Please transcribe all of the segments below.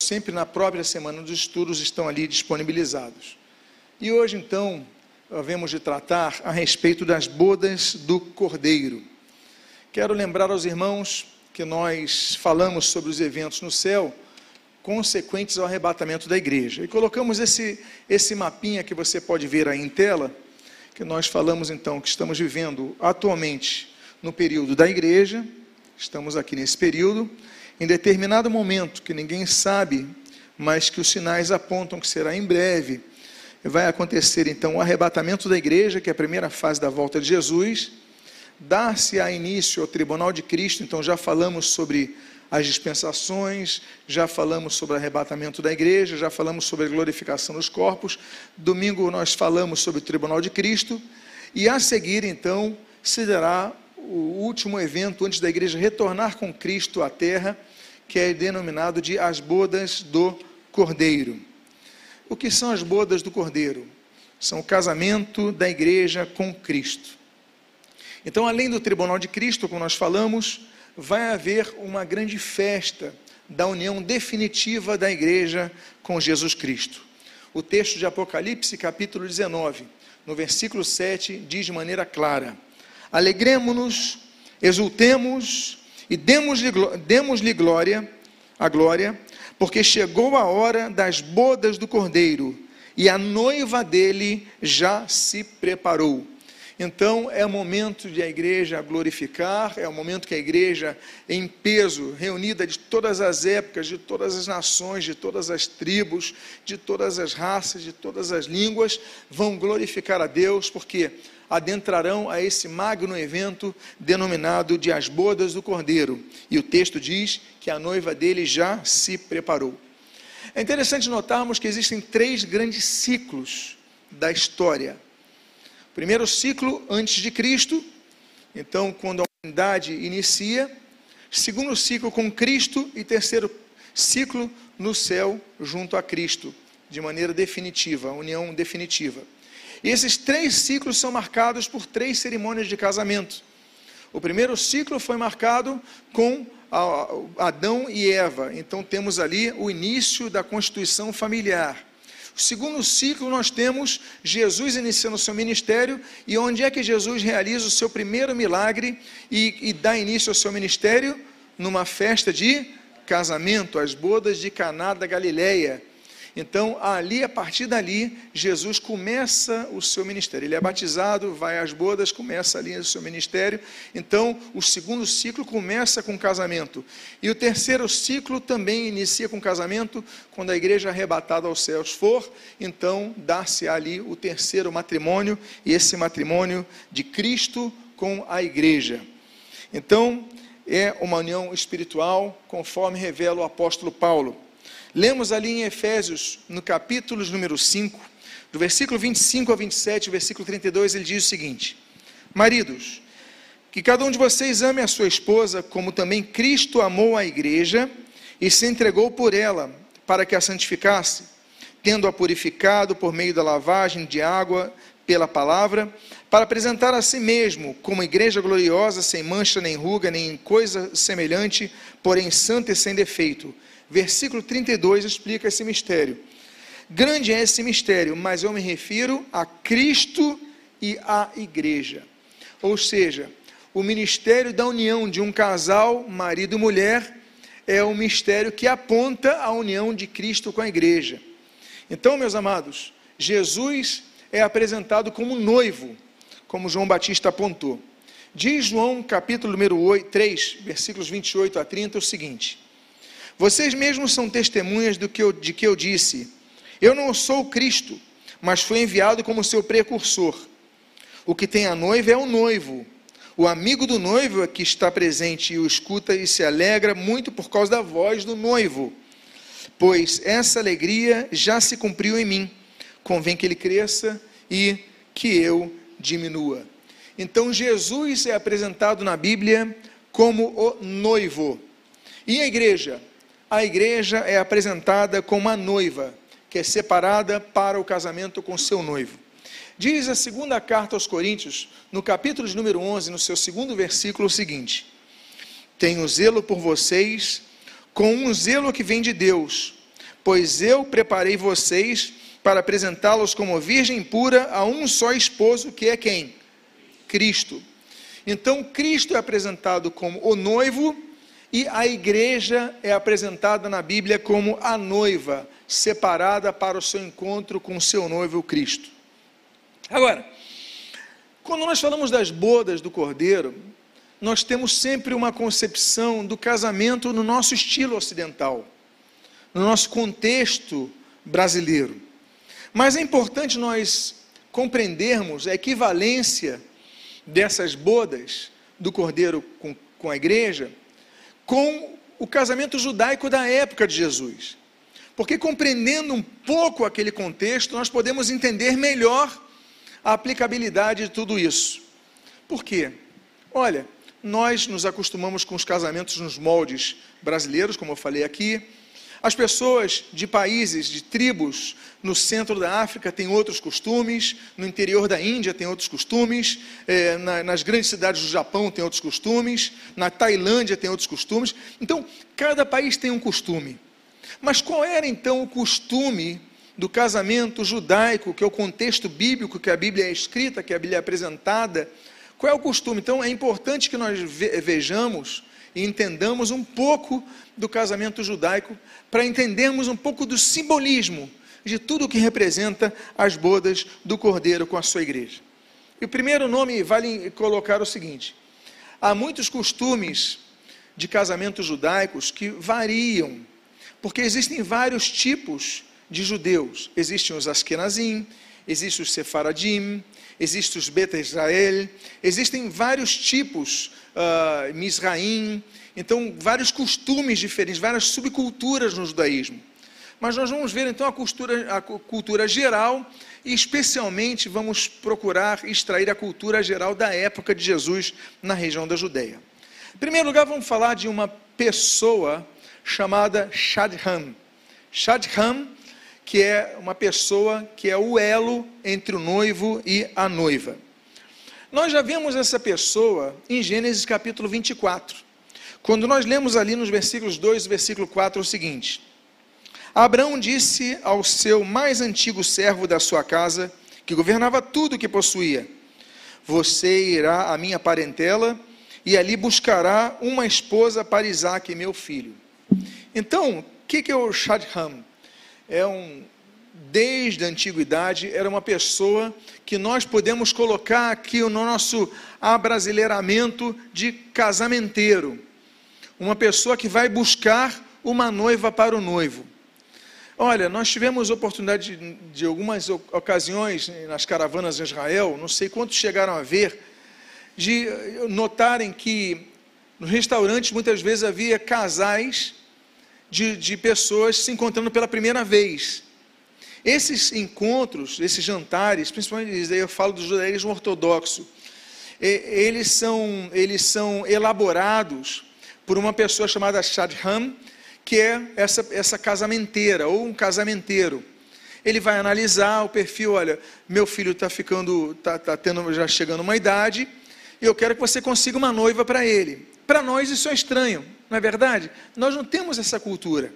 sempre na própria semana dos estudos estão ali disponibilizados. E hoje, então, havemos de tratar a respeito das bodas do Cordeiro. Quero lembrar aos irmãos que nós falamos sobre os eventos no céu consequentes ao arrebatamento da igreja. E colocamos esse, esse mapinha que você pode ver aí em tela, que nós falamos então que estamos vivendo atualmente no período da igreja, estamos aqui nesse período, em determinado momento que ninguém sabe, mas que os sinais apontam que será em breve, vai acontecer então o arrebatamento da igreja, que é a primeira fase da volta de Jesus, dar-se-á início ao tribunal de Cristo, então já falamos sobre as dispensações, já falamos sobre o arrebatamento da igreja, já falamos sobre a glorificação dos corpos. Domingo nós falamos sobre o tribunal de Cristo, e a seguir então se dará o último evento antes da igreja retornar com Cristo à terra, que é denominado de as bodas do Cordeiro. O que são as bodas do Cordeiro? São o casamento da igreja com Cristo. Então, além do tribunal de Cristo, como nós falamos, vai haver uma grande festa da união definitiva da igreja com Jesus Cristo. O texto de Apocalipse, capítulo 19, no versículo 7, diz de maneira clara: Alegremos-nos, exultemos e demos-lhe demos glória, a glória, porque chegou a hora das bodas do Cordeiro, e a noiva dele já se preparou. Então é o momento de a igreja glorificar, é o momento que a igreja, em peso, reunida de todas as épocas, de todas as nações, de todas as tribos, de todas as raças, de todas as línguas, vão glorificar a Deus, porque adentrarão a esse magno evento denominado de as bodas do Cordeiro. E o texto diz que a noiva dele já se preparou. É interessante notarmos que existem três grandes ciclos da história Primeiro ciclo antes de Cristo, então quando a humanidade inicia. Segundo ciclo com Cristo e terceiro ciclo no céu junto a Cristo, de maneira definitiva, união definitiva. E esses três ciclos são marcados por três cerimônias de casamento. O primeiro ciclo foi marcado com Adão e Eva, então temos ali o início da constituição familiar. O segundo ciclo, nós temos Jesus iniciando o seu ministério, e onde é que Jesus realiza o seu primeiro milagre e, e dá início ao seu ministério? Numa festa de casamento, as bodas de Caná da Galileia. Então, ali, a partir dali, Jesus começa o seu ministério. Ele é batizado, vai às bodas, começa ali o seu ministério. Então, o segundo ciclo começa com casamento. E o terceiro ciclo também inicia com casamento, quando a igreja arrebatada aos céus for, então dá-se ali o terceiro matrimônio, e esse matrimônio de Cristo com a igreja. Então, é uma união espiritual, conforme revela o apóstolo Paulo. Lemos ali em Efésios, no capítulo número 5, do versículo 25 a 27, versículo 32, ele diz o seguinte: Maridos, que cada um de vocês ame a sua esposa, como também Cristo amou a igreja e se entregou por ela, para que a santificasse, tendo-a purificado por meio da lavagem de água pela palavra, para apresentar a si mesmo como igreja gloriosa, sem mancha nem ruga, nem coisa semelhante, porém santa e sem defeito versículo 32 explica esse mistério. Grande é esse mistério, mas eu me refiro a Cristo e à igreja. Ou seja, o ministério da união de um casal, marido e mulher, é o mistério que aponta a união de Cristo com a igreja. Então, meus amados, Jesus é apresentado como noivo, como João Batista apontou. Diz João, capítulo número 8, 3, versículos 28 a 30, o seguinte: vocês mesmos são testemunhas do que eu, de que eu disse. Eu não sou Cristo, mas fui enviado como seu precursor. O que tem a noiva é o noivo. O amigo do noivo é que está presente e o escuta e se alegra muito por causa da voz do noivo. Pois essa alegria já se cumpriu em mim. Convém que ele cresça e que eu diminua. Então Jesus é apresentado na Bíblia como o noivo. E a igreja? A igreja é apresentada como uma noiva, que é separada para o casamento com seu noivo. Diz a segunda carta aos Coríntios, no capítulo de número 11, no seu segundo versículo, o seguinte: Tenho zelo por vocês, com um zelo que vem de Deus, pois eu preparei vocês para apresentá-los como virgem pura a um só esposo, que é quem? Cristo. Então, Cristo é apresentado como o noivo e a igreja é apresentada na Bíblia como a noiva, separada para o seu encontro com o seu noivo Cristo. Agora, quando nós falamos das bodas do Cordeiro, nós temos sempre uma concepção do casamento no nosso estilo ocidental, no nosso contexto brasileiro. Mas é importante nós compreendermos a equivalência dessas bodas do Cordeiro com, com a igreja com o casamento judaico da época de Jesus. Porque compreendendo um pouco aquele contexto, nós podemos entender melhor a aplicabilidade de tudo isso. Por quê? Olha, nós nos acostumamos com os casamentos nos moldes brasileiros, como eu falei aqui. As pessoas de países, de tribos no centro da África têm outros costumes, no interior da Índia tem outros costumes, é, na, nas grandes cidades do Japão tem outros costumes, na Tailândia tem outros costumes. Então, cada país tem um costume. Mas qual era então o costume do casamento judaico, que é o contexto bíblico que a Bíblia é escrita, que a Bíblia é apresentada? Qual é o costume? Então, é importante que nós vejamos e entendamos um pouco do casamento judaico, para entendermos um pouco do simbolismo de tudo o que representa as bodas do Cordeiro com a sua igreja. E o primeiro nome vale colocar o seguinte: há muitos costumes de casamentos judaicos que variam, porque existem vários tipos de judeus. Existem os Askenazim, existem os Sefaradim, existem os Beta Israel, existem vários tipos, uh, Misraim, então vários costumes diferentes, várias subculturas no judaísmo. Mas nós vamos ver então a cultura, a cultura geral e especialmente vamos procurar extrair a cultura geral da época de Jesus na região da Judéia. Em primeiro lugar, vamos falar de uma pessoa chamada Shadham. Shadham que é uma pessoa que é o elo entre o noivo e a noiva. Nós já vemos essa pessoa em Gênesis capítulo 24, quando nós lemos ali nos versículos 2 e versículo 4 o seguinte: Abraão disse ao seu mais antigo servo da sua casa, que governava tudo o que possuía: Você irá à minha parentela e ali buscará uma esposa para Isaac, meu filho. Então, o que, que é o Shadham? é um, desde a antiguidade, era uma pessoa que nós podemos colocar aqui no nosso abrasileiramento de casamenteiro. Uma pessoa que vai buscar uma noiva para o noivo. Olha, nós tivemos oportunidade de, de algumas ocasiões nas caravanas em Israel, não sei quantos chegaram a ver, de notarem que nos restaurantes muitas vezes havia casais de, de pessoas se encontrando pela primeira vez. Esses encontros, esses jantares, principalmente eu falo do judaísmo ortodoxo, eles são, eles são elaborados por uma pessoa chamada Shadham, que é essa, essa casamenteira ou um casamenteiro. Ele vai analisar o perfil, olha, meu filho está ficando, está tá tendo, já chegando uma idade, e eu quero que você consiga uma noiva para ele. Para nós isso é estranho, não é verdade? Nós não temos essa cultura.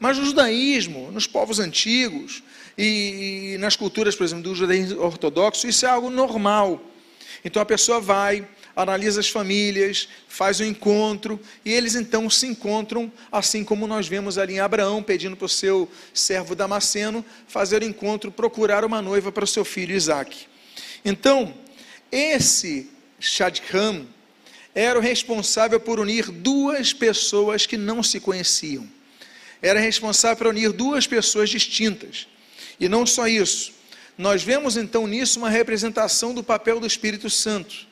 Mas no judaísmo, nos povos antigos e, e nas culturas, por exemplo, do judaísmo ortodoxo, isso é algo normal. Então a pessoa vai, analisa as famílias, faz o um encontro, e eles então se encontram, assim como nós vemos ali em Abraão, pedindo para o seu servo Damasceno fazer o encontro, procurar uma noiva para o seu filho Isaac. Então, esse Shadchan, era o responsável por unir duas pessoas que não se conheciam. Era responsável por unir duas pessoas distintas. E não só isso. Nós vemos então nisso uma representação do papel do Espírito Santo.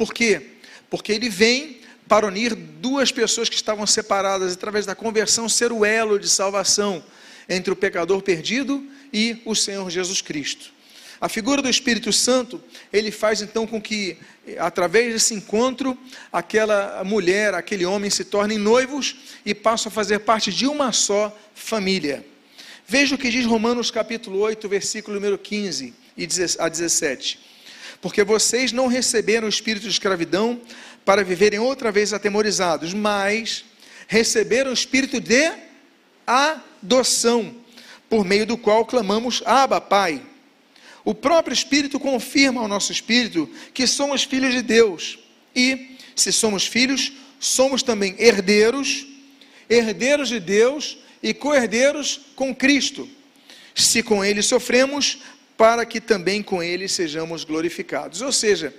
Por quê? Porque ele vem para unir duas pessoas que estavam separadas através da conversão, ser o elo de salvação entre o pecador perdido e o Senhor Jesus Cristo. A figura do Espírito Santo, ele faz então com que, através desse encontro, aquela mulher, aquele homem se tornem noivos e passam a fazer parte de uma só família. Veja o que diz Romanos capítulo 8, versículo número 15 a 17. Porque vocês não receberam o espírito de escravidão para viverem outra vez atemorizados, mas receberam o espírito de adoção por meio do qual clamamos Abba, Pai. O próprio Espírito confirma ao nosso espírito que somos filhos de Deus. E, se somos filhos, somos também herdeiros, herdeiros de Deus e co-herdeiros com Cristo. Se com ele sofremos, para que também com ele sejamos glorificados. Ou seja,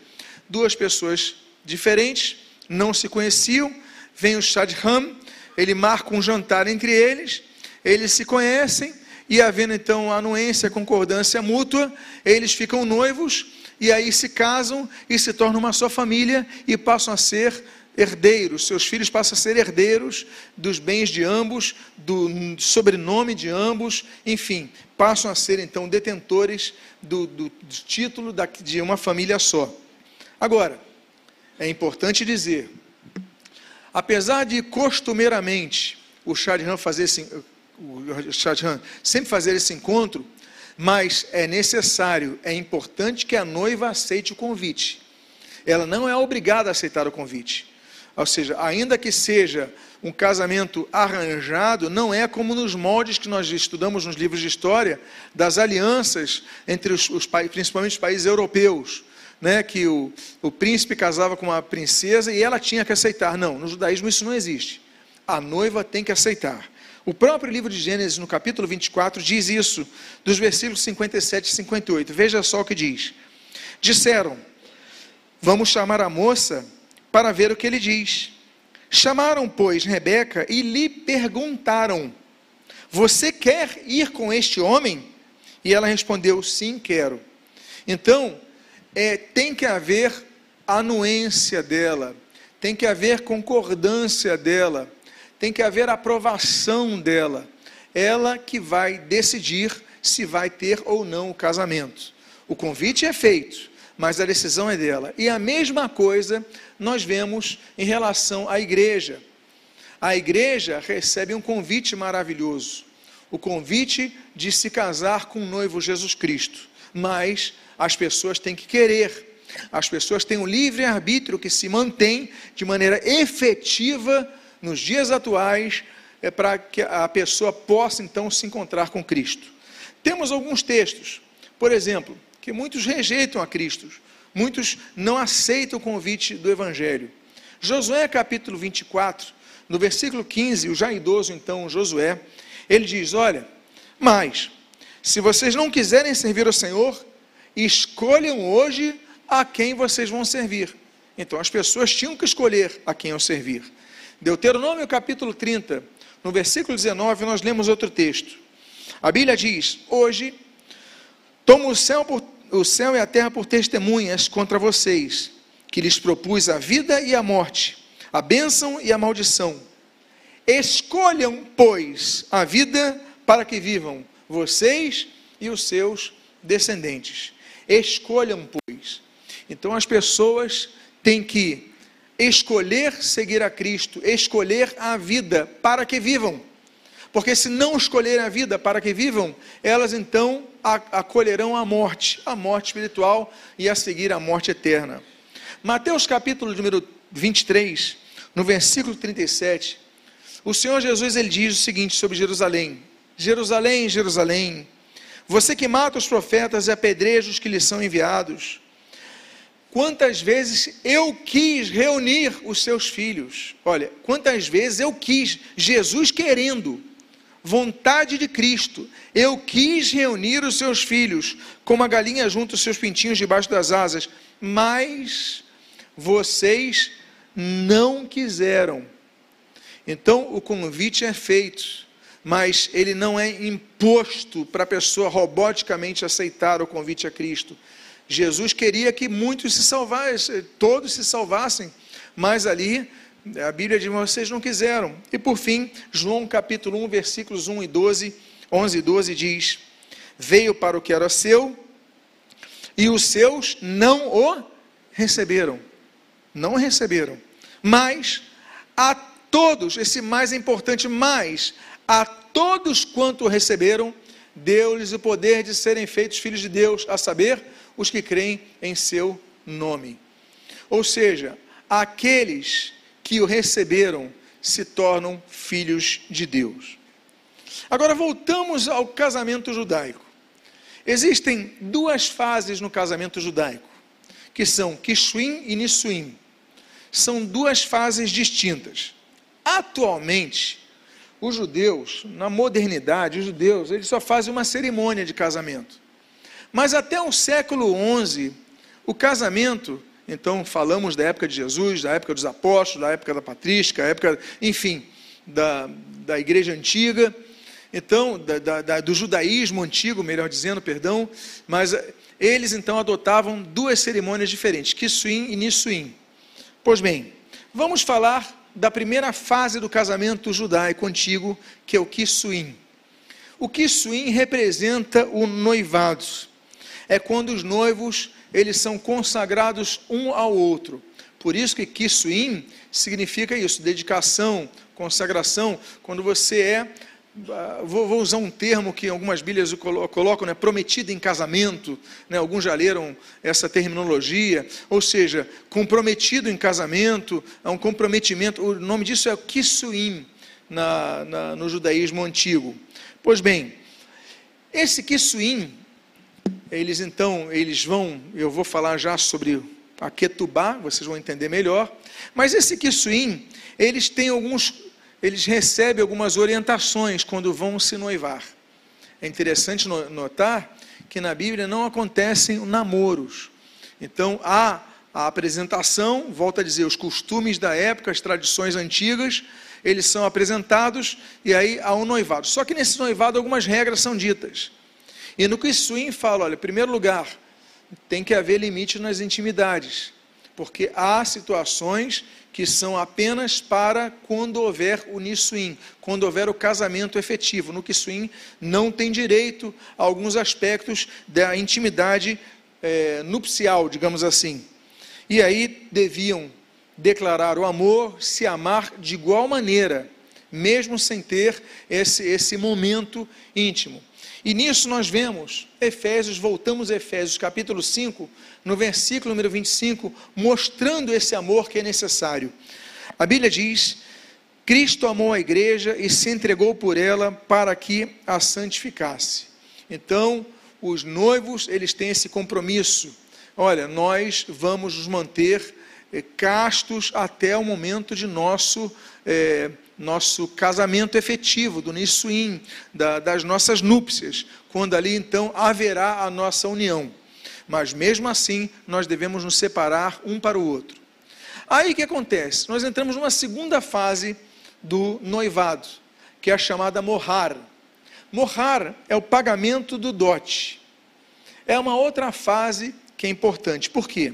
duas pessoas diferentes, não se conheciam, vem o Shadham, ele marca um jantar entre eles, eles se conhecem, e havendo então anuência, concordância mútua, eles ficam noivos, e aí se casam e se tornam uma só família e passam a ser herdeiros, seus filhos passam a ser herdeiros dos bens de ambos, do sobrenome de ambos, enfim, passam a ser então detentores do, do, do título de uma família só. Agora, é importante dizer, apesar de costumeiramente o Shadran fazer esse, o sempre fazer esse encontro, mas é necessário, é importante que a noiva aceite o convite. Ela não é obrigada a aceitar o convite. Ou seja, ainda que seja um casamento arranjado, não é como nos moldes que nós estudamos nos livros de história, das alianças entre os, os principalmente os países europeus, né, que o, o príncipe casava com uma princesa e ela tinha que aceitar. Não, no judaísmo isso não existe. A noiva tem que aceitar. O próprio livro de Gênesis, no capítulo 24, diz isso, dos versículos 57 e 58. Veja só o que diz. Disseram: Vamos chamar a moça para ver o que ele diz. Chamaram, pois, Rebeca e lhe perguntaram: Você quer ir com este homem? E ela respondeu: Sim, quero. Então, é, tem que haver anuência dela, tem que haver concordância dela, tem que haver aprovação dela. Ela que vai decidir se vai ter ou não o casamento. O convite é feito, mas a decisão é dela. E a mesma coisa nós vemos em relação à igreja. A igreja recebe um convite maravilhoso, o convite de se casar com o noivo Jesus Cristo. Mas as pessoas têm que querer. As pessoas têm um livre arbítrio que se mantém de maneira efetiva nos dias atuais, é para que a pessoa possa então se encontrar com Cristo. Temos alguns textos, por exemplo, que muitos rejeitam a Cristo, muitos não aceitam o convite do Evangelho. Josué capítulo 24, no versículo 15, o já idoso então Josué, ele diz: Olha, mas se vocês não quiserem servir ao Senhor, escolham hoje a quem vocês vão servir. Então as pessoas tinham que escolher a quem eu servir. Deuteronômio capítulo 30, no versículo 19, nós lemos outro texto. A Bíblia diz: Hoje Tomo o céu, por, o céu e a terra por testemunhas contra vocês, que lhes propus a vida e a morte, a bênção e a maldição. Escolham, pois, a vida para que vivam vocês e os seus descendentes. Escolham, pois. Então as pessoas têm que escolher seguir a Cristo, escolher a vida para que vivam. Porque se não escolherem a vida para que vivam, elas então acolherão a morte, a morte espiritual e a seguir a morte eterna. Mateus capítulo número 23, no versículo 37, o Senhor Jesus ele diz o seguinte sobre Jerusalém: Jerusalém, Jerusalém, você que mata os profetas e apedreja os que lhes são enviados. Quantas vezes eu quis reunir os seus filhos? Olha, quantas vezes eu quis, Jesus querendo, vontade de Cristo, eu quis reunir os seus filhos, como a galinha junta os seus pintinhos debaixo das asas, mas vocês não quiseram. Então o convite é feito, mas ele não é imposto para a pessoa roboticamente aceitar o convite a Cristo. Jesus queria que muitos se salvassem, todos se salvassem, mas ali a Bíblia diz, vocês não quiseram. E por fim, João capítulo 1, versículos 1 e 12, 11 e 12 diz: Veio para o que era seu, e os seus não o receberam. Não receberam. Mas a todos, esse mais importante, mais a todos quanto receberam, deu-lhes o poder de serem feitos filhos de Deus, a saber, os que creem em seu nome. Ou seja, aqueles que o receberam se tornam filhos de Deus. Agora voltamos ao casamento judaico. Existem duas fases no casamento judaico, que são Kishuim e Nissuim. São duas fases distintas. Atualmente, os judeus, na modernidade, os judeus, eles só fazem uma cerimônia de casamento. Mas até o século XI, o casamento, então falamos da época de Jesus, da época dos apóstolos, da época da patrística, época, enfim, da, da igreja antiga, então, da, da, do judaísmo antigo, melhor dizendo, perdão, mas eles então adotavam duas cerimônias diferentes, Kisuim e Nissuim. Pois bem, vamos falar da primeira fase do casamento judaico antigo, que é o Kisuim. O Kisuim representa o noivado. É quando os noivos eles são consagrados um ao outro. Por isso que Kisuim significa isso, dedicação, consagração, quando você é Vou, vou, usar um termo que algumas Bíblias colocam, né, prometido em casamento, né, alguns já leram essa terminologia, ou seja, comprometido em casamento, é um comprometimento, o nome disso é Kisuim, na, na, no judaísmo antigo. Pois bem, esse Kisuim, eles então, eles vão, eu vou falar já sobre a Ketubá, vocês vão entender melhor, mas esse Kisuim, eles têm alguns eles recebem algumas orientações quando vão se noivar. É interessante notar que na Bíblia não acontecem namoros. Então há a apresentação, volta a dizer, os costumes da época, as tradições antigas, eles são apresentados e aí há um noivado. Só que nesse noivado algumas regras são ditas. E no Kissuim fala, olha, em primeiro lugar, tem que haver limite nas intimidades, porque há situações que são apenas para quando houver o Nissuim, quando houver o casamento efetivo. No Kissuim não tem direito a alguns aspectos da intimidade é, nupcial, digamos assim. E aí deviam declarar o amor, se amar de igual maneira, mesmo sem ter esse, esse momento íntimo. E nisso nós vemos Efésios, voltamos a Efésios capítulo 5, no versículo número 25, mostrando esse amor que é necessário. A Bíblia diz: Cristo amou a igreja e se entregou por ela para que a santificasse. Então, os noivos, eles têm esse compromisso. Olha, nós vamos nos manter eh, castos até o momento de nosso eh, nosso casamento efetivo, do Nissuim, da, das nossas núpcias, quando ali então haverá a nossa união. Mas mesmo assim, nós devemos nos separar um para o outro. Aí o que acontece? Nós entramos numa segunda fase do noivado, que é a chamada morrar. Morrar é o pagamento do dote. É uma outra fase que é importante. Por quê?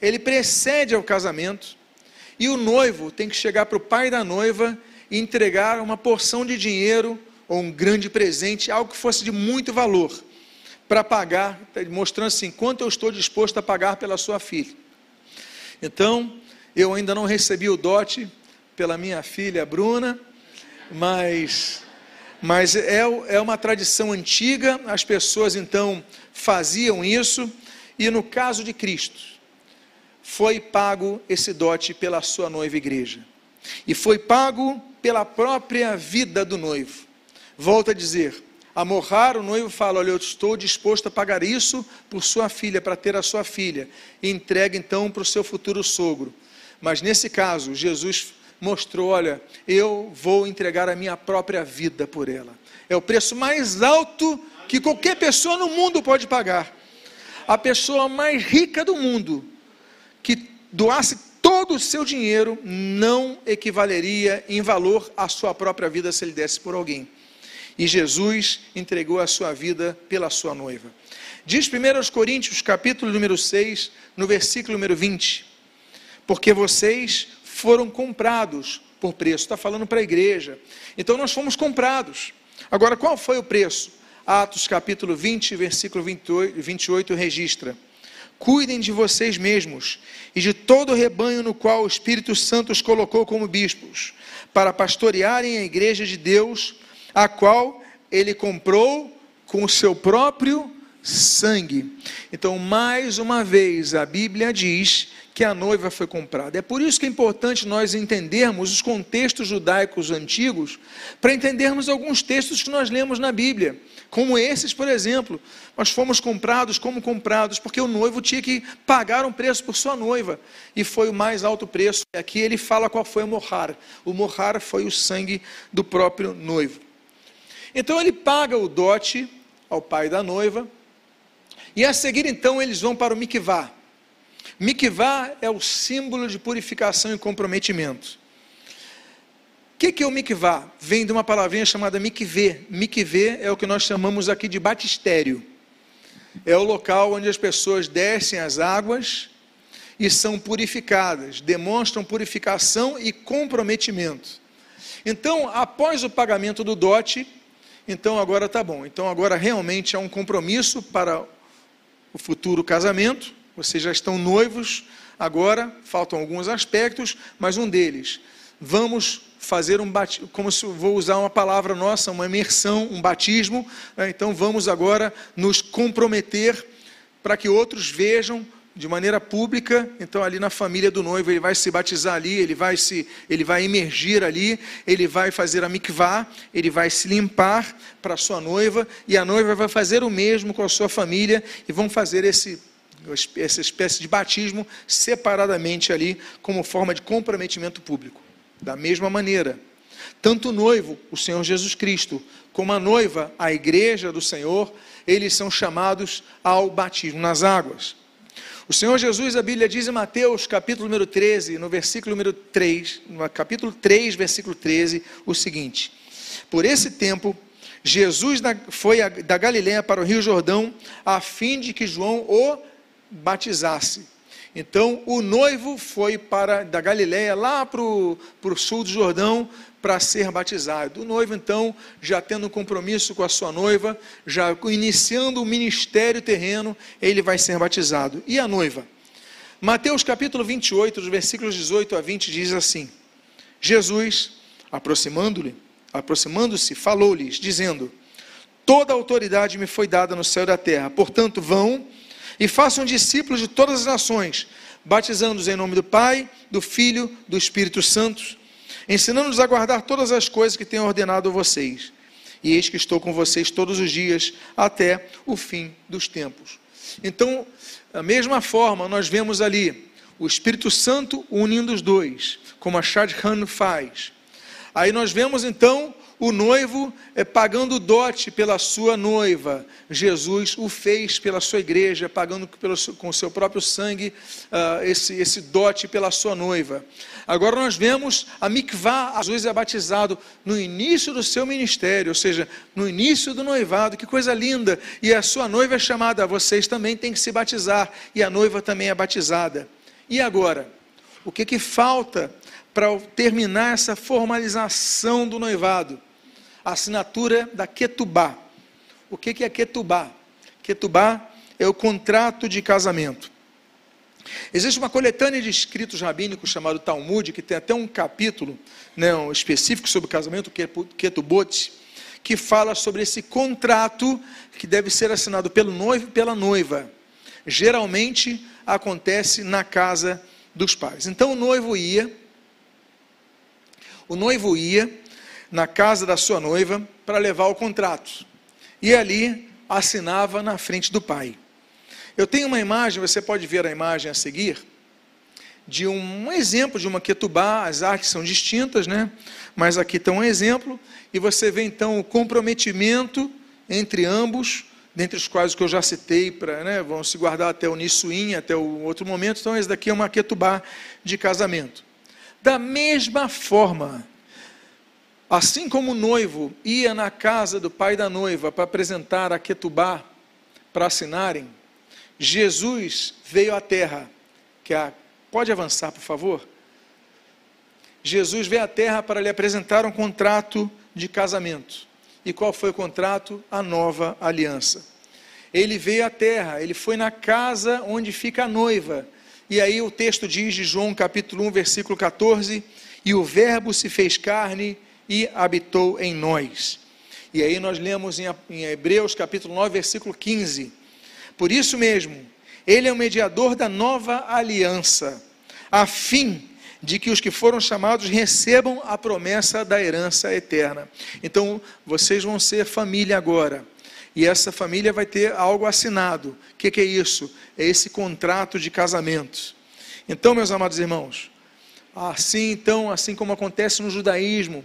Ele precede ao casamento e o noivo tem que chegar para o pai da noiva entregar uma porção de dinheiro ou um grande presente, algo que fosse de muito valor, para pagar, mostrando assim, quanto eu estou disposto a pagar pela sua filha. Então, eu ainda não recebi o dote pela minha filha Bruna, mas, mas é, é uma tradição antiga, as pessoas então faziam isso, e no caso de Cristo, foi pago esse dote pela sua noiva igreja. E foi pago pela própria vida do noivo. Volta a dizer, a morrar, o noivo fala: Olha, eu estou disposto a pagar isso por sua filha, para ter a sua filha. E entrega então para o seu futuro sogro. Mas nesse caso, Jesus mostrou: Olha, eu vou entregar a minha própria vida por ela. É o preço mais alto que qualquer pessoa no mundo pode pagar. A pessoa mais rica do mundo que doasse todo o seu dinheiro não equivaleria em valor à sua própria vida se ele desse por alguém. E Jesus entregou a sua vida pela sua noiva. Diz 1 Coríntios, capítulo número 6, no versículo número 20: Porque vocês foram comprados por preço. Está falando para a igreja. Então nós fomos comprados. Agora, qual foi o preço? Atos capítulo 20, versículo 28, 28 registra cuidem de vocês mesmos e de todo o rebanho no qual o Espírito Santo os colocou como bispos, para pastorearem a igreja de Deus, a qual ele comprou com o seu próprio sangue. Então, mais uma vez, a Bíblia diz que a noiva foi comprada. É por isso que é importante nós entendermos os contextos judaicos antigos, para entendermos alguns textos que nós lemos na Bíblia, como esses, por exemplo. Nós fomos comprados como comprados, porque o noivo tinha que pagar um preço por sua noiva, e foi o mais alto preço. Aqui ele fala qual foi o morrar. O morrar foi o sangue do próprio noivo. Então ele paga o dote ao pai da noiva, e a seguir então eles vão para o mikvá. Mikvá é o símbolo de purificação e comprometimento. Que, que é o mikvá? Vem de uma palavrinha chamada mikvê. Mikvê é o que nós chamamos aqui de batistério. É o local onde as pessoas descem as águas e são purificadas, demonstram purificação e comprometimento. Então, após o pagamento do dote, então agora está bom. Então agora realmente é um compromisso para o futuro casamento. Vocês já estão noivos agora, faltam alguns aspectos, mas um deles, vamos fazer um batismo, como se vou usar uma palavra nossa, uma imersão, um batismo. Né? Então vamos agora nos comprometer para que outros vejam de maneira pública, então ali na família do noivo, ele vai se batizar ali, ele vai se ele vai emergir ali, ele vai fazer a mikvah, ele vai se limpar para sua noiva e a noiva vai fazer o mesmo com a sua família e vão fazer esse essa espécie de batismo separadamente ali como forma de comprometimento público. Da mesma maneira, tanto o noivo, o Senhor Jesus Cristo, como a noiva, a igreja do Senhor, eles são chamados ao batismo nas águas. O Senhor Jesus, a Bíblia diz em Mateus, capítulo número 13, no versículo número 3, no capítulo 3, versículo 13, o seguinte: Por esse tempo, Jesus foi da Galiléia para o Rio Jordão, a fim de que João o batizasse. Então, o noivo foi para da Galiléia, lá para o sul do Jordão, para ser batizado. O noivo, então, já tendo um compromisso com a sua noiva, já iniciando o ministério terreno, ele vai ser batizado. E a noiva? Mateus capítulo 28, dos versículos 18 a 20, diz assim: Jesus, aproximando-lhe, aproximando-se, falou-lhes, dizendo: Toda autoridade me foi dada no céu e da terra, portanto, vão e façam discípulos de todas as nações, batizando-os em nome do Pai, do Filho, do Espírito Santo ensinando-nos a guardar todas as coisas que tenho ordenado a vocês. E eis que estou com vocês todos os dias até o fim dos tempos. Então, da mesma forma, nós vemos ali o Espírito Santo unindo os dois, como a Shadchan faz. Aí nós vemos então o noivo é, pagando dote pela sua noiva. Jesus o fez pela sua igreja, pagando pelo, com o seu próprio sangue uh, esse, esse dote pela sua noiva. Agora nós vemos a mikvah, Jesus é batizado no início do seu ministério, ou seja, no início do noivado, que coisa linda. E a sua noiva é chamada, vocês também têm que se batizar, e a noiva também é batizada. E agora? O que, que falta para terminar essa formalização do noivado? A assinatura da Ketubá. O que é Ketubá? Ketubá é o contrato de casamento. Existe uma coletânea de escritos rabínicos chamado Talmud, que tem até um capítulo né, um específico sobre casamento, Ketubot, que fala sobre esse contrato que deve ser assinado pelo noivo e pela noiva. Geralmente acontece na casa dos pais. Então o noivo ia, o noivo ia, na casa da sua noiva para levar o contrato. E ali assinava na frente do pai. Eu tenho uma imagem, você pode ver a imagem a seguir, de um, um exemplo de uma ketubá, as artes são distintas, né? Mas aqui está um exemplo, e você vê então o comprometimento entre ambos, dentre os quais que eu já citei, para, né, vão se guardar até o Nissuim, até o outro momento, então esse daqui é uma ketubá de casamento. Da mesma forma, Assim como o noivo ia na casa do pai da noiva para apresentar a Ketubá para assinarem, Jesus veio à terra. Que a, pode avançar, por favor? Jesus veio à terra para lhe apresentar um contrato de casamento. E qual foi o contrato? A nova aliança. Ele veio à terra, ele foi na casa onde fica a noiva. E aí o texto diz de João capítulo 1, versículo 14: E o Verbo se fez carne e habitou em nós. E aí nós lemos em Hebreus capítulo 9, versículo 15. Por isso mesmo, Ele é o mediador da nova aliança, a fim de que os que foram chamados recebam a promessa da herança eterna. Então, vocês vão ser família agora. E essa família vai ter algo assinado. O que, que é isso? É esse contrato de casamento. Então, meus amados irmãos, assim então, assim como acontece no judaísmo,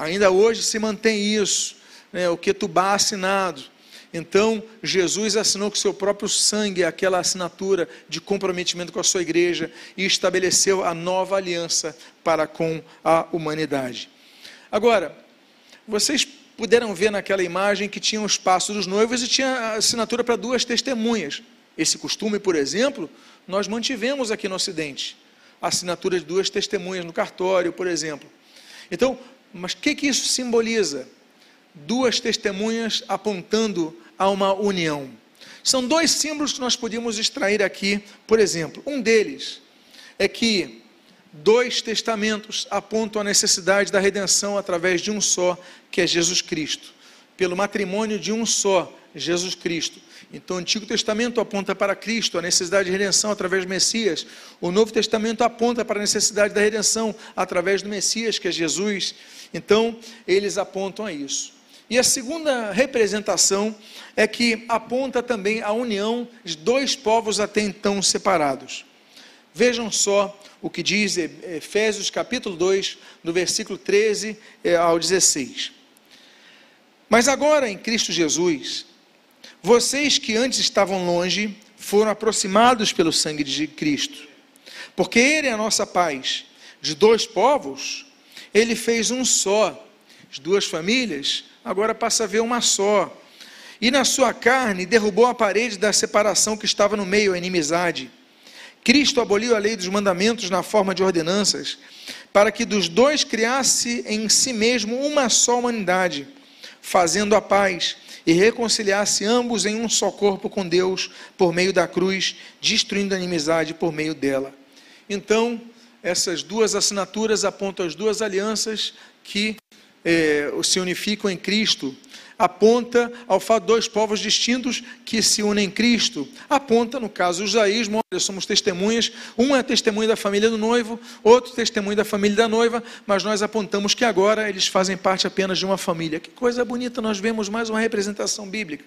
ainda hoje se mantém isso, né, o ketubá assinado. Então, Jesus assinou com seu próprio sangue aquela assinatura de comprometimento com a sua igreja e estabeleceu a nova aliança para com a humanidade. Agora, vocês puderam ver naquela imagem que tinha o espaço dos noivos e tinha assinatura para duas testemunhas. Esse costume, por exemplo, nós mantivemos aqui no Ocidente. Assinatura de duas testemunhas no cartório, por exemplo. Então, mas o que, que isso simboliza? Duas testemunhas apontando a uma união. São dois símbolos que nós podíamos extrair aqui, por exemplo. Um deles é que dois testamentos apontam a necessidade da redenção através de um só, que é Jesus Cristo, pelo matrimônio de um só, Jesus Cristo. Então, o Antigo Testamento aponta para Cristo, a necessidade de redenção através do Messias. O Novo Testamento aponta para a necessidade da redenção através do Messias, que é Jesus. Então, eles apontam a isso. E a segunda representação é que aponta também a união de dois povos até então separados. Vejam só o que diz Efésios capítulo 2, no versículo 13 eh, ao 16. Mas agora em Cristo Jesus, vocês que antes estavam longe, foram aproximados pelo sangue de Cristo. Porque Ele é a nossa paz. De dois povos, Ele fez um só. As duas famílias, agora passa a ver uma só. E na sua carne derrubou a parede da separação que estava no meio, a inimizade Cristo aboliu a lei dos mandamentos na forma de ordenanças, para que dos dois criasse em si mesmo uma só humanidade, fazendo a paz e reconciliasse ambos em um só corpo com Deus por meio da cruz, destruindo a inimizade por meio dela. Então, essas duas assinaturas apontam as duas alianças que eh, se unificam em Cristo aponta ao fato de dois povos distintos que se unem em Cristo. Aponta, no caso do judaísmo, olha, somos testemunhas, um é testemunho da família do noivo, outro testemunho da família da noiva, mas nós apontamos que agora eles fazem parte apenas de uma família. Que coisa bonita, nós vemos mais uma representação bíblica.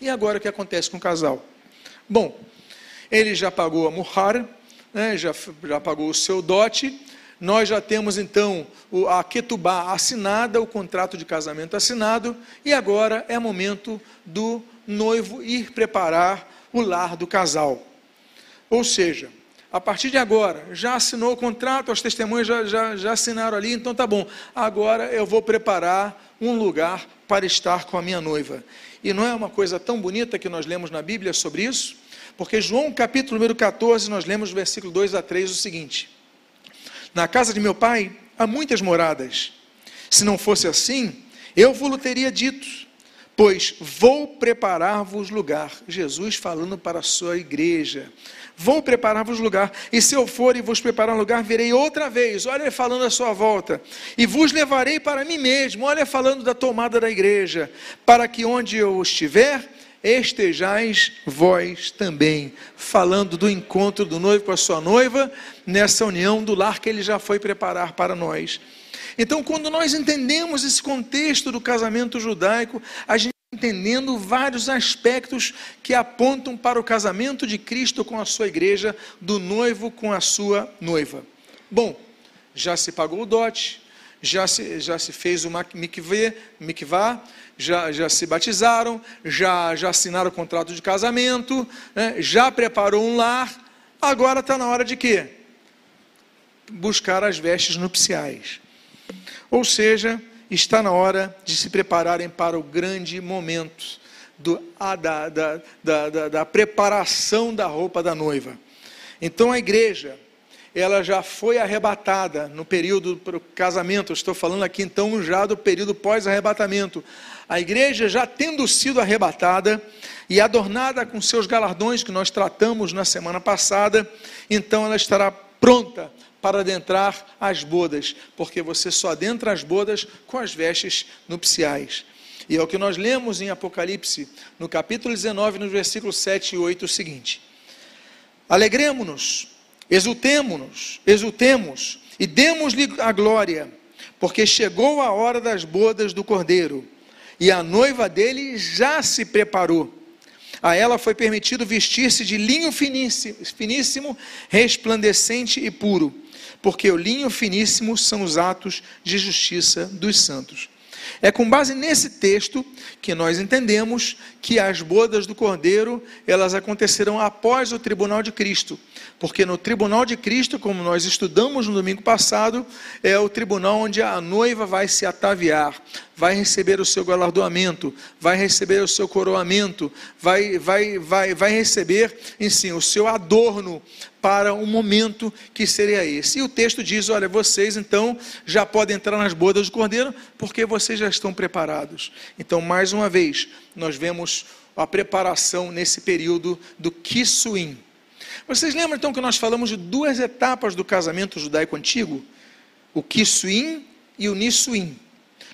E agora o que acontece com o casal? Bom, ele já pagou a muhar, né, já, já pagou o seu dote, nós já temos então a Ketubá assinada, o contrato de casamento assinado, e agora é momento do noivo ir preparar o lar do casal. Ou seja, a partir de agora, já assinou o contrato, as testemunhas já, já, já assinaram ali, então tá bom, agora eu vou preparar um lugar para estar com a minha noiva. E não é uma coisa tão bonita que nós lemos na Bíblia sobre isso? Porque João capítulo número 14, nós lemos versículo 2 a 3 o seguinte: na casa de meu pai há muitas moradas. Se não fosse assim, eu vos teria dito, pois vou preparar-vos lugar. Jesus falando para a sua igreja. Vou preparar-vos lugar, e se eu for e vos preparar um lugar, virei outra vez. Olha, falando a sua volta, e vos levarei para mim mesmo. Olha, falando da tomada da igreja, para que onde eu estiver, estejais vós também, falando do encontro do noivo com a sua noiva, nessa união do lar que ele já foi preparar para nós. Então, quando nós entendemos esse contexto do casamento judaico, a gente entendendo vários aspectos que apontam para o casamento de Cristo com a sua igreja, do noivo com a sua noiva. Bom, já se pagou o dote, já se, já se fez o mikveh, já, já se batizaram, já, já assinaram o contrato de casamento, né, já preparou um lar, agora está na hora de quê? Buscar as vestes nupciais. Ou seja, está na hora de se prepararem para o grande momento do, a, da, da, da, da preparação da roupa da noiva. Então a igreja, ela já foi arrebatada no período para o casamento. estou falando aqui então já do período pós-arrebatamento. A igreja já tendo sido arrebatada e adornada com seus galardões que nós tratamos na semana passada, então ela estará pronta para adentrar as bodas, porque você só adentra as bodas com as vestes nupciais. E é o que nós lemos em Apocalipse, no capítulo 19, no versículo 7 e 8, o seguinte: Alegremos-nos, exultemo-nos, exultemos e demos-lhe a glória, porque chegou a hora das bodas do Cordeiro, e a noiva dele já se preparou. A ela foi permitido vestir-se de linho finíssimo, resplandecente e puro, porque o linho finíssimo são os atos de justiça dos santos. É com base nesse texto que nós entendemos que as bodas do Cordeiro, elas acontecerão após o tribunal de Cristo. Porque no tribunal de Cristo, como nós estudamos no domingo passado, é o tribunal onde a noiva vai se ataviar, vai receber o seu galardoamento, vai receber o seu coroamento, vai, vai, vai, vai receber, si, o seu adorno para um momento que seria esse. E o texto diz: olha, vocês então já podem entrar nas bodas do cordeiro, porque vocês já estão preparados. Então, mais uma vez, nós vemos a preparação nesse período do Kisuim vocês lembram então que nós falamos de duas etapas do casamento judaico antigo? O Kisuim e o Nisuim.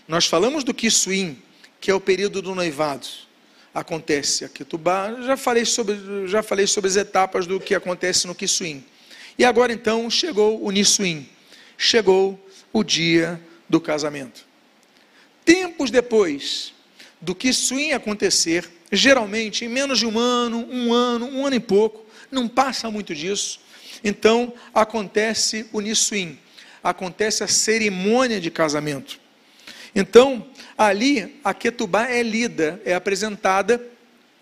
Nós falamos do Kisuim, que é o período do noivado. Acontece a Ketubá, já falei sobre, já falei sobre as etapas do que acontece no Kisuim. E agora então chegou o Nisuim. Chegou o dia do casamento. Tempos depois do Kisuim acontecer, geralmente em menos de um ano, um ano, um ano e pouco, não passa muito disso. Então acontece o Nissuim, acontece a cerimônia de casamento. Então, ali a Ketubá é lida, é apresentada,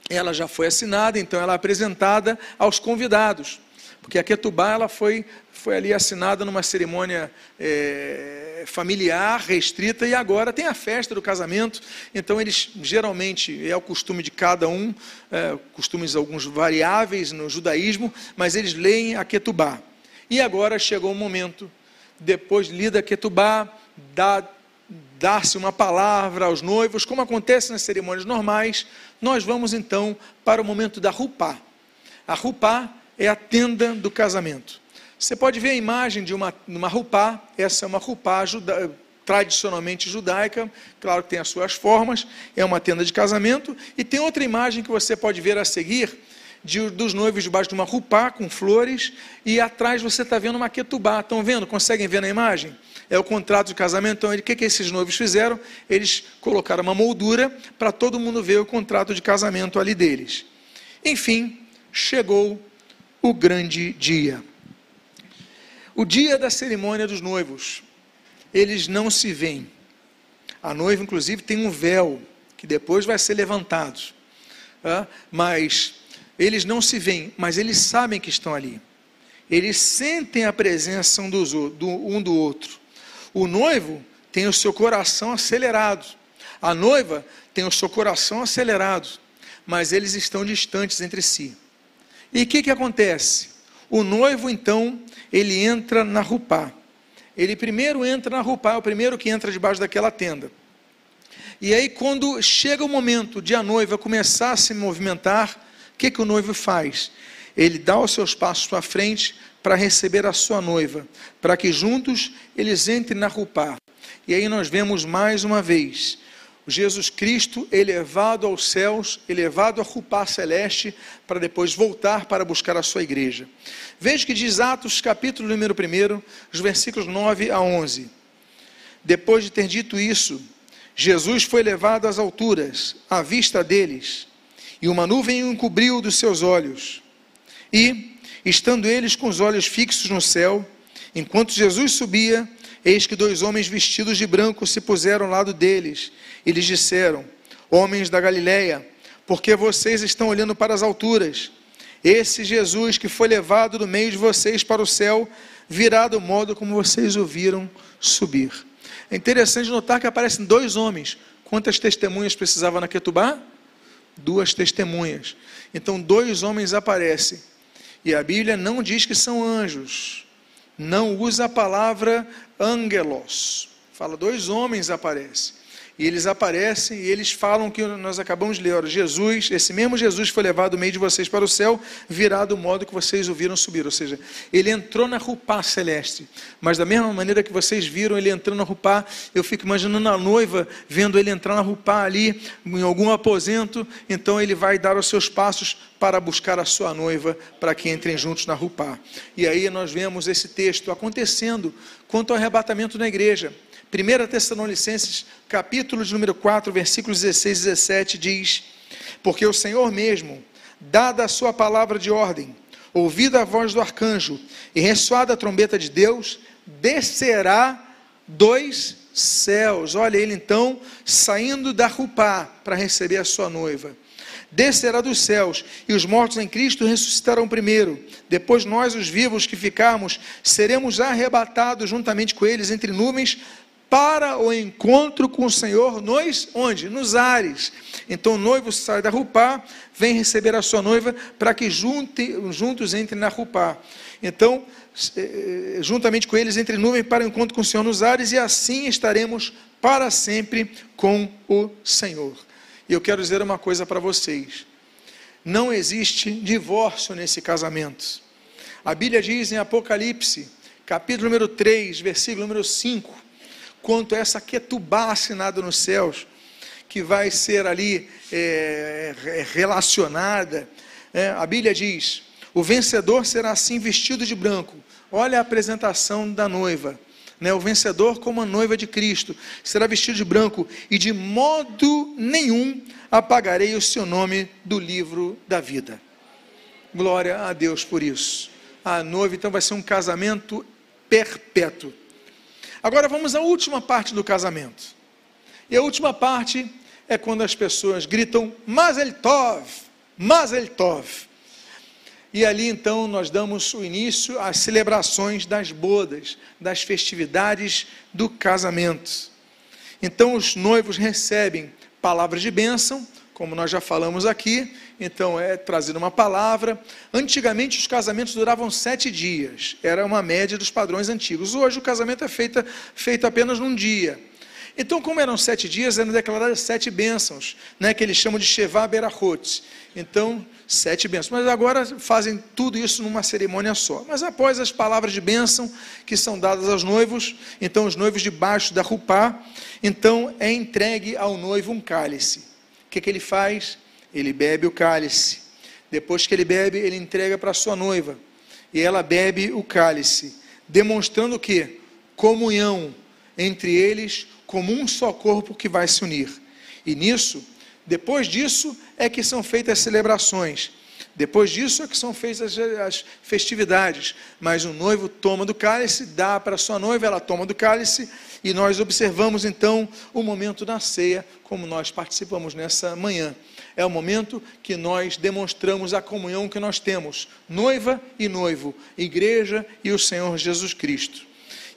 ela já foi assinada, então ela é apresentada aos convidados. Porque a Ketubá ela foi, foi ali assinada numa cerimônia é, familiar, restrita, e agora tem a festa do casamento. Então, eles geralmente, é o costume de cada um, é, costumes alguns variáveis no judaísmo, mas eles leem a Ketubá. E agora chegou o momento, depois lida a Ketubá, dá dar-se uma palavra aos noivos, como acontece nas cerimônias normais, nós vamos então para o momento da rupá. A rupá é a tenda do casamento. Você pode ver a imagem de uma, uma rupá, essa é uma rupá juda, tradicionalmente judaica, claro que tem as suas formas, é uma tenda de casamento, e tem outra imagem que você pode ver a seguir, de, dos noivos debaixo de uma rupá com flores, e atrás você está vendo uma ketubá, estão vendo? Conseguem ver na imagem? É o contrato de casamento, então o que, que esses noivos fizeram? Eles colocaram uma moldura para todo mundo ver o contrato de casamento ali deles. Enfim, chegou o grande dia. O dia da cerimônia dos noivos, eles não se veem. A noiva, inclusive, tem um véu que depois vai ser levantado. Mas eles não se veem, mas eles sabem que estão ali. Eles sentem a presença um do outro. O noivo tem o seu coração acelerado. A noiva tem o seu coração acelerado. Mas eles estão distantes entre si. E o que, que acontece? O noivo, então, ele entra na rupá. Ele primeiro entra na rupá, é o primeiro que entra debaixo daquela tenda. E aí, quando chega o momento de a noiva começar a se movimentar, o que, que o noivo faz? Ele dá os seus passos para frente para receber a sua noiva, para que juntos eles entrem na rupá. E aí nós vemos mais uma vez Jesus Cristo elevado aos céus, elevado a Rupá celeste, para depois voltar para buscar a sua igreja. Veja que diz Atos, capítulo número 1, os versículos 9 a 11. Depois de ter dito isso, Jesus foi levado às alturas, à vista deles, e uma nuvem o encobriu dos seus olhos. E, estando eles com os olhos fixos no céu, enquanto Jesus subia, eis que dois homens vestidos de branco se puseram ao lado deles e lhes disseram: Homens da Galileia, porque vocês estão olhando para as alturas? Esse Jesus que foi levado do meio de vocês para o céu, virá do modo como vocês o viram subir. É interessante notar que aparecem dois homens. Quantas testemunhas precisava na Ketubá? Duas testemunhas. Então, dois homens aparecem. E a Bíblia não diz que são anjos. Não usa a palavra angelos. Fala, dois homens aparecem. E eles aparecem e eles falam que nós acabamos de ler, olha, Jesus, esse mesmo Jesus foi levado do meio de vocês para o céu, virá do modo que vocês o viram subir. Ou seja, ele entrou na rupá celeste. Mas da mesma maneira que vocês viram ele entrando na rupá, eu fico imaginando a noiva vendo ele entrar na rupá ali, em algum aposento, então ele vai dar os seus passos para buscar a sua noiva, para que entrem juntos na rupá. E aí nós vemos esse texto acontecendo quanto ao arrebatamento na igreja. 1 Tessalonicenses, capítulo de número 4, versículos 16 e 17, diz: Porque o Senhor mesmo, dada a sua palavra de ordem, ouvida a voz do arcanjo e ressoada a trombeta de Deus, descerá dois céus. Olha ele então saindo da rupá para receber a sua noiva. Descerá dos céus, e os mortos em Cristo ressuscitarão primeiro. Depois nós, os vivos que ficarmos, seremos arrebatados juntamente com eles entre nuvens para o encontro com o Senhor nos onde? Nos ares. Então o noivo sai da rupá, vem receber a sua noiva para que junte, juntos entrem na rupá. Então, eh, juntamente com eles entre nuvem para o encontro com o Senhor nos ares e assim estaremos para sempre com o Senhor. E eu quero dizer uma coisa para vocês. Não existe divórcio nesse casamento. A Bíblia diz em Apocalipse, capítulo número 3, versículo número 5, quanto a essa Ketubá assinada nos céus, que vai ser ali é, é, relacionada. É, a Bíblia diz: o vencedor será assim vestido de branco. Olha a apresentação da noiva. Né, o vencedor, como a noiva de Cristo, será vestido de branco, e de modo nenhum apagarei o seu nome do livro da vida. Glória a Deus por isso. A noiva, então, vai ser um casamento perpétuo. Agora vamos à última parte do casamento. E a última parte é quando as pessoas gritam Mazel Tov, Mazel Tov. E ali então nós damos o início às celebrações das bodas, das festividades do casamento. Então os noivos recebem palavras de bênção, como nós já falamos aqui, então é trazida uma palavra. Antigamente os casamentos duravam sete dias, era uma média dos padrões antigos. Hoje o casamento é feito, feito apenas num dia. Então, como eram sete dias, eram declaradas sete bênçãos, né, que eles chamam de Sheva Berachot. Então, sete bênçãos. Mas agora fazem tudo isso numa cerimônia só. Mas após as palavras de bênção que são dadas aos noivos, então os noivos debaixo da rupá, então é entregue ao noivo um cálice. O que, que ele faz? Ele bebe o cálice. Depois que ele bebe, ele entrega para sua noiva. E ela bebe o cálice, demonstrando que? Comunhão entre eles, como um só corpo que vai se unir. E nisso, depois disso, é que são feitas as celebrações. Depois disso é que são feitas as festividades. Mas o noivo toma do cálice, dá para sua noiva, ela toma do cálice, e nós observamos então o momento da ceia, como nós participamos nessa manhã é o momento que nós demonstramos a comunhão que nós temos, noiva e noivo, igreja e o Senhor Jesus Cristo.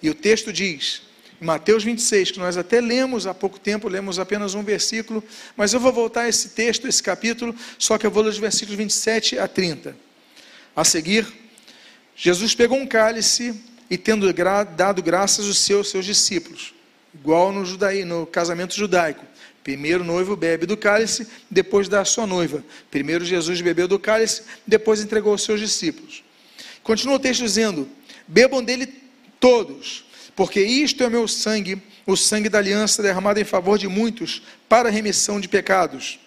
E o texto diz, em Mateus 26, que nós até lemos há pouco tempo, lemos apenas um versículo, mas eu vou voltar a esse texto, esse capítulo, só que eu vou ler os versículos 27 a 30. A seguir, Jesus pegou um cálice e, tendo dado graças aos seus, seus discípulos, igual no, judaí, no casamento judaico, Primeiro o noivo bebe do cálice, depois dá a sua noiva. Primeiro Jesus bebeu do cálice, depois entregou aos seus discípulos. Continua o texto dizendo: Bebam dele todos, porque isto é o meu sangue, o sangue da aliança derramado em favor de muitos para a remissão de pecados.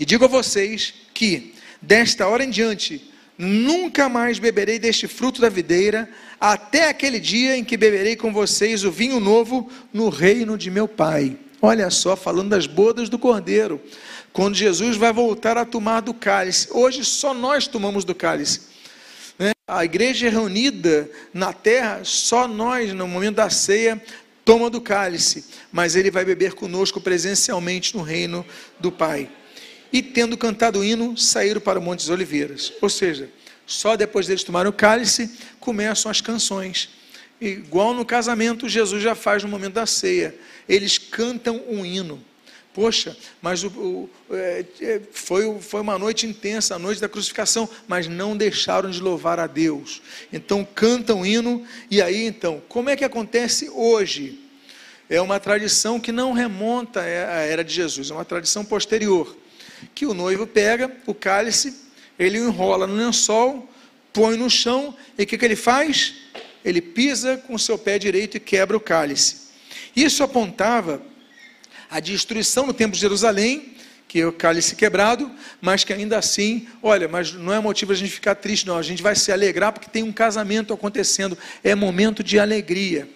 E digo a vocês que, desta hora em diante, nunca mais beberei deste fruto da videira, até aquele dia em que beberei com vocês o vinho novo no reino de meu Pai. Olha só, falando das bodas do cordeiro, quando Jesus vai voltar a tomar do cálice. Hoje só nós tomamos do cálice. Né? A igreja é reunida na terra, só nós, no momento da ceia, toma do cálice, mas ele vai beber conosco presencialmente no reino do Pai. E tendo cantado o hino, saíram para o Monte das Oliveiras. Ou seja, só depois deles tomarem o cálice, começam as canções. Igual no casamento, Jesus já faz no momento da ceia eles cantam um hino. Poxa, mas o, o, é, é, foi, foi uma noite intensa, a noite da crucificação, mas não deixaram de louvar a Deus. Então cantam hino, e aí então, como é que acontece hoje? é uma tradição que não remonta à era de Jesus, é uma tradição posterior. Que o noivo pega o cálice, ele o enrola no lençol, põe no chão e o que, que ele faz? Ele pisa com o seu pé direito e quebra o cálice. Isso apontava a destruição no templo de Jerusalém, que é o cálice quebrado, mas que ainda assim, olha, mas não é motivo a gente ficar triste, não, a gente vai se alegrar porque tem um casamento acontecendo, é momento de alegria.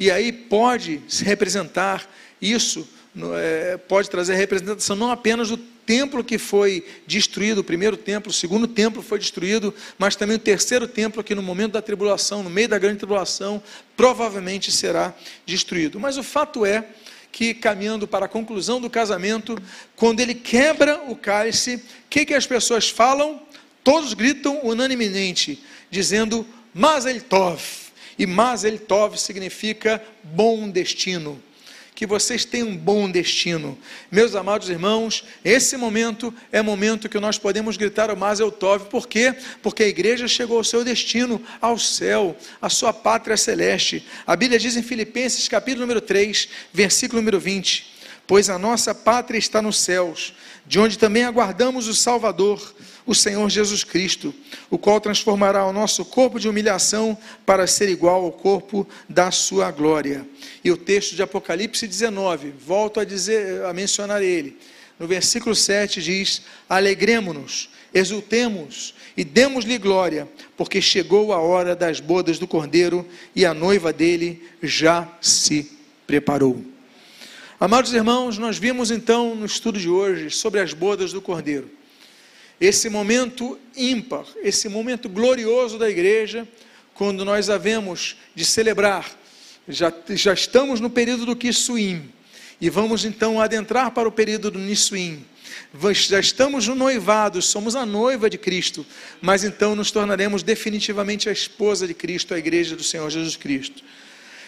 E aí pode se representar isso, é, pode trazer representação não apenas do templo que foi destruído, o primeiro templo, o segundo templo foi destruído, mas também o terceiro templo, que no momento da tribulação, no meio da grande tribulação, provavelmente será destruído. Mas o fato é que, caminhando para a conclusão do casamento, quando ele quebra o cálice, o que, que as pessoas falam? Todos gritam unanimemente, dizendo Mazel Tov. E Mazel Tov significa bom destino que vocês tenham um bom destino. Meus amados irmãos, esse momento é momento que nós podemos gritar o Mazel Tov, por quê? Porque a igreja chegou ao seu destino, ao céu, à sua pátria celeste. A Bíblia diz em Filipenses, capítulo número 3, versículo número 20: Pois a nossa pátria está nos céus, de onde também aguardamos o Salvador, o Senhor Jesus Cristo, o qual transformará o nosso corpo de humilhação para ser igual ao corpo da sua glória. E o texto de Apocalipse 19, volto a dizer, a mencionar ele. No versículo 7 diz: Alegremos-nos, exultemos e demos-lhe glória, porque chegou a hora das bodas do Cordeiro e a noiva dele já se preparou. Amados irmãos, nós vimos então no estudo de hoje sobre as bodas do Cordeiro esse momento ímpar, esse momento glorioso da igreja, quando nós havemos de celebrar, já, já estamos no período do Kissuim, e vamos então adentrar para o período do Nissuim. Já estamos no noivado, somos a noiva de Cristo, mas então nos tornaremos definitivamente a esposa de Cristo, a igreja do Senhor Jesus Cristo.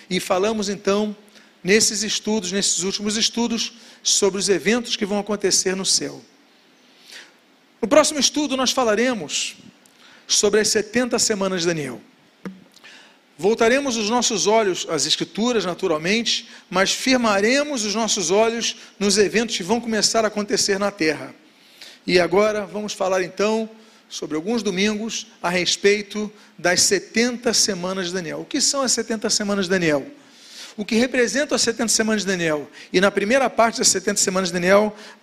E falamos então, nesses estudos, nesses últimos estudos, sobre os eventos que vão acontecer no céu. No próximo estudo, nós falaremos sobre as 70 semanas de Daniel. Voltaremos os nossos olhos às Escrituras, naturalmente, mas firmaremos os nossos olhos nos eventos que vão começar a acontecer na terra. E agora vamos falar então sobre alguns domingos a respeito das 70 semanas de Daniel. O que são as 70 semanas de Daniel? O que representa as 70 semanas de Daniel? E na primeira parte das 70 semanas de Daniel,